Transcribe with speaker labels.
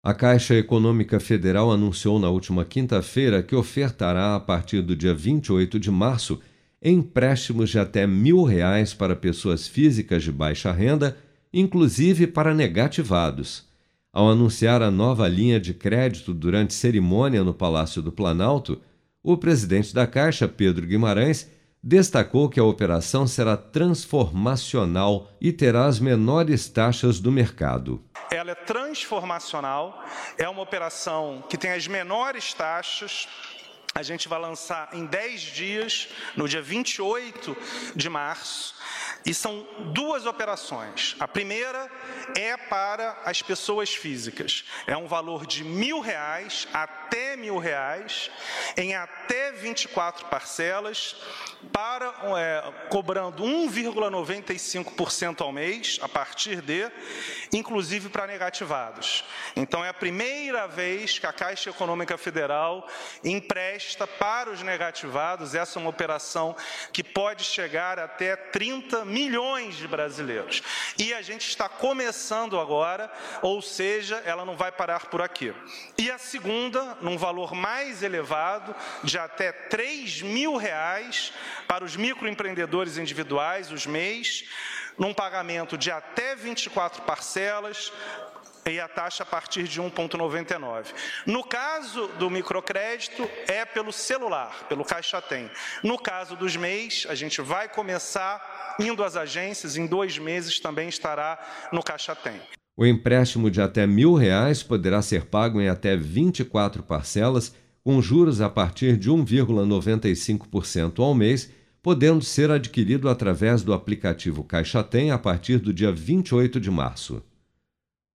Speaker 1: A Caixa Econômica Federal anunciou na última quinta-feira que ofertará, a partir do dia 28 de março, empréstimos de até mil reais para pessoas físicas de baixa renda, inclusive para negativados. Ao anunciar a nova linha de crédito durante cerimônia no Palácio do Planalto, o presidente da Caixa, Pedro Guimarães, destacou que a operação será transformacional e terá as menores taxas do mercado
Speaker 2: ela é transformacional, é uma operação que tem as menores taxas. A gente vai lançar em 10 dias, no dia 28 de março, e são duas operações. A primeira é para as pessoas físicas. É um valor de mil reais até mil reais, em até 24 parcelas, para é, cobrando 1,95% ao mês, a partir de, inclusive para negativados. Então é a primeira vez que a Caixa Econômica Federal empresta para os negativados. Essa é uma operação que pode chegar até 30 milhões de brasileiros. E a gente está começando agora, ou seja, ela não vai parar por aqui. E a segunda, num valor mais elevado, de até 3 mil reais para os microempreendedores individuais, os MEIs, num pagamento de até 24 parcelas, e a taxa a partir de 1,99. No caso do microcrédito, é pelo celular, pelo Caixa Tem. No caso dos MEIs, a gente vai começar indo às agências, em dois meses também estará no Caixa Tem.
Speaker 1: O empréstimo de até mil reais poderá ser pago em até 24 parcelas, com juros a partir de 1,95% ao mês, podendo ser adquirido através do aplicativo Caixa Tem a partir do dia 28 de março.